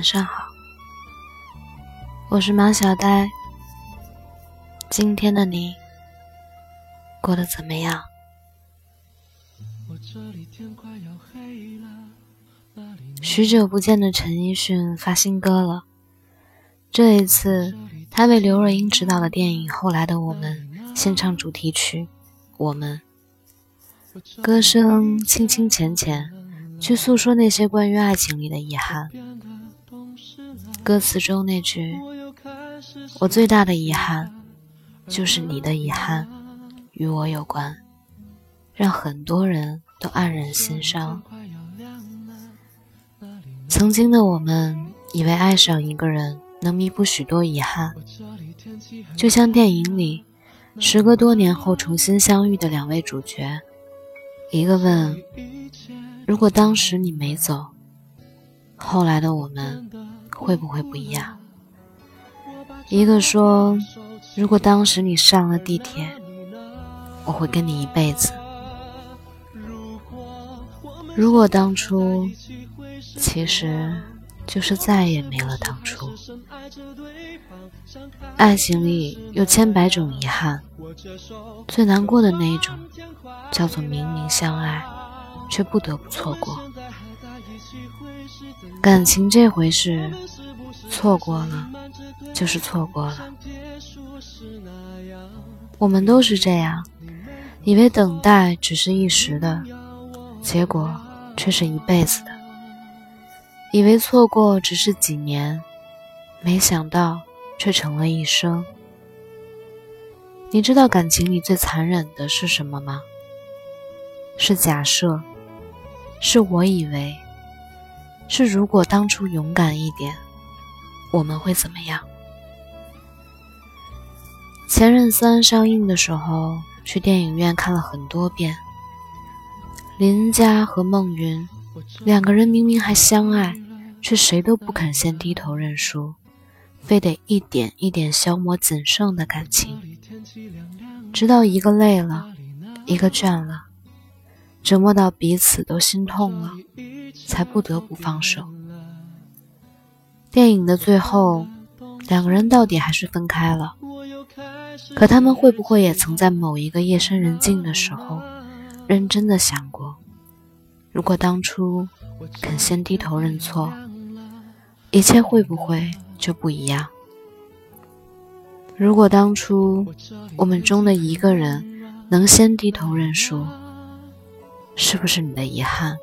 晚上好，我是马小呆。今天的你过得怎么样？许久不见的陈奕迅发新歌了，这一次他为刘若英执导的电影《后来的我们》献唱主题曲《我们》，歌声清清浅浅。去诉说那些关于爱情里的遗憾。歌词中那句“我最大的遗憾，就是你的遗憾与我有关”，让很多人都黯然心伤。曾经的我们以为爱上一个人能弥补许多遗憾，就像电影里时隔多年后重新相遇的两位主角，一个问。如果当时你没走，后来的我们会不会不一样？一个说：“如果当时你上了地铁，我会跟你一辈子。”如果当初，其实就是再也没了当初。爱情里有千百种遗憾，最难过的那一种，叫做明明相爱。却不得不错过。感情这回事，错过了就是错过了。我们都是这样，以为等待只是一时的，结果却是一辈子的；以为错过只是几年，没想到却成了一生。你知道感情里最残忍的是什么吗？是假设。是我以为，是如果当初勇敢一点，我们会怎么样？《前任三》上映的时候，去电影院看了很多遍。林佳和孟云两个人明明还相爱，却谁都不肯先低头认输，非得一点一点消磨仅剩的感情，直到一个累了，一个倦了。折磨到彼此都心痛了，才不得不放手。电影的最后，两个人到底还是分开了。可他们会不会也曾在某一个夜深人静的时候，认真的想过，如果当初肯先低头认错，一切会不会就不一样？如果当初我们中的一个人能先低头认输。是不是你的遗憾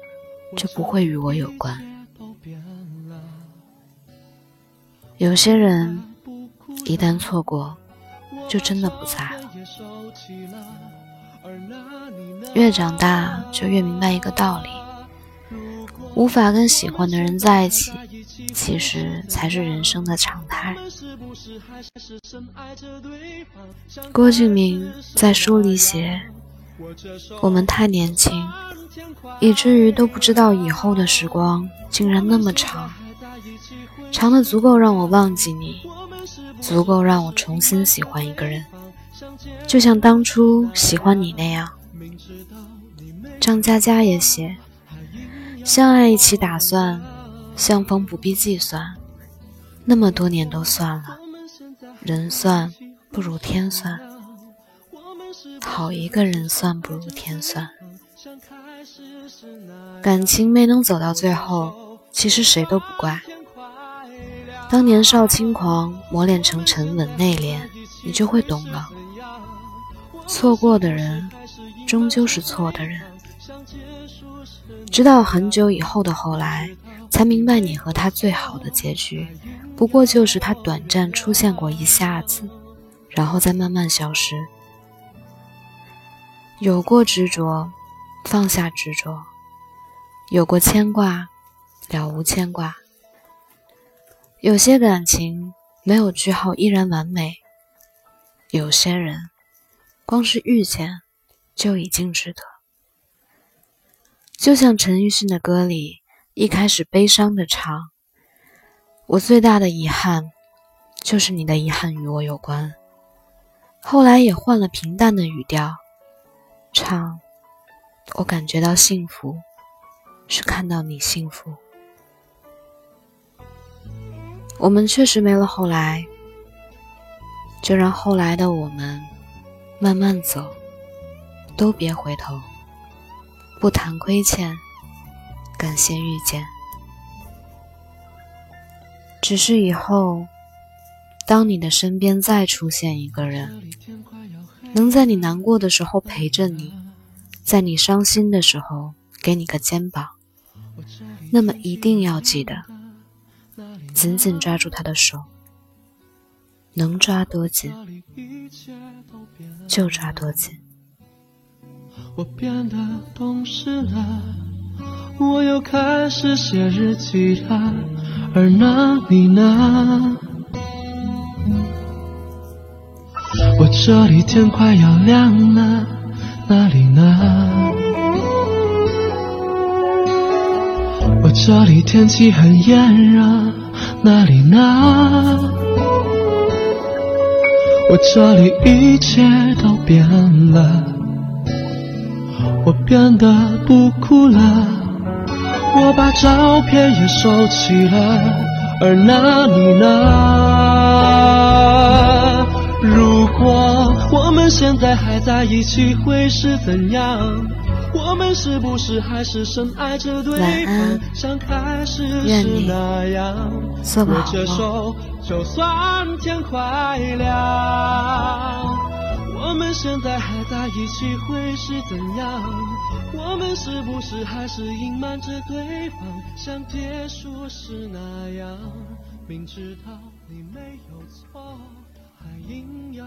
就不会与我有关？有些人一旦错过，就真的不在了。越长大就越明白一个道理：无法跟喜欢的人在一起，其实才是人生的常态。郭敬明在书里写。我们太年轻，以至于都不知道以后的时光竟然那么长，长的足够让我忘记你，足够让我重新喜欢一个人，就像当初喜欢你那样。张嘉佳也写：相爱一起打算，相逢不必计算，那么多年都算了，人算不如天算。好一个人算不如天算，感情没能走到最后，其实谁都不怪。当年少轻狂磨练成沉稳内敛，你就会懂了。错过的人，终究是错的人。直到很久以后的后来，才明白你和他最好的结局，不过就是他短暂出现过一下子，然后再慢慢消失。有过执着，放下执着；有过牵挂，了无牵挂。有些感情没有句号依然完美，有些人光是遇见就已经值得。就像陈奕迅的歌里一开始悲伤的唱：“我最大的遗憾，就是你的遗憾与我有关。”后来也换了平淡的语调。唱，我感觉到幸福，是看到你幸福。我们确实没了后来，就让后来的我们慢慢走，都别回头，不谈亏欠，感谢遇见。只是以后，当你的身边再出现一个人，能在你难过的时候陪着你，在你伤心的时候给你个肩膀，那么一定要记得。紧紧抓住他的手，能抓多紧就抓多紧。我变得懂事了，我又开始写日记了，而那你呢？我这里天快要亮了，那里呢？我这里天气很炎热。那里呢？我这里一切都变了，我变得不哭了，我把照片也收起了，而那你呢？如果我们现在还在一起，会是怎样？我们是不是还是深爱着对方，像开始时那样？握着手，就算天快亮。我们现在还在一起，会是怎样？我们是不是还是隐瞒着对方，像结束时那样？明知道你没有错，还硬要。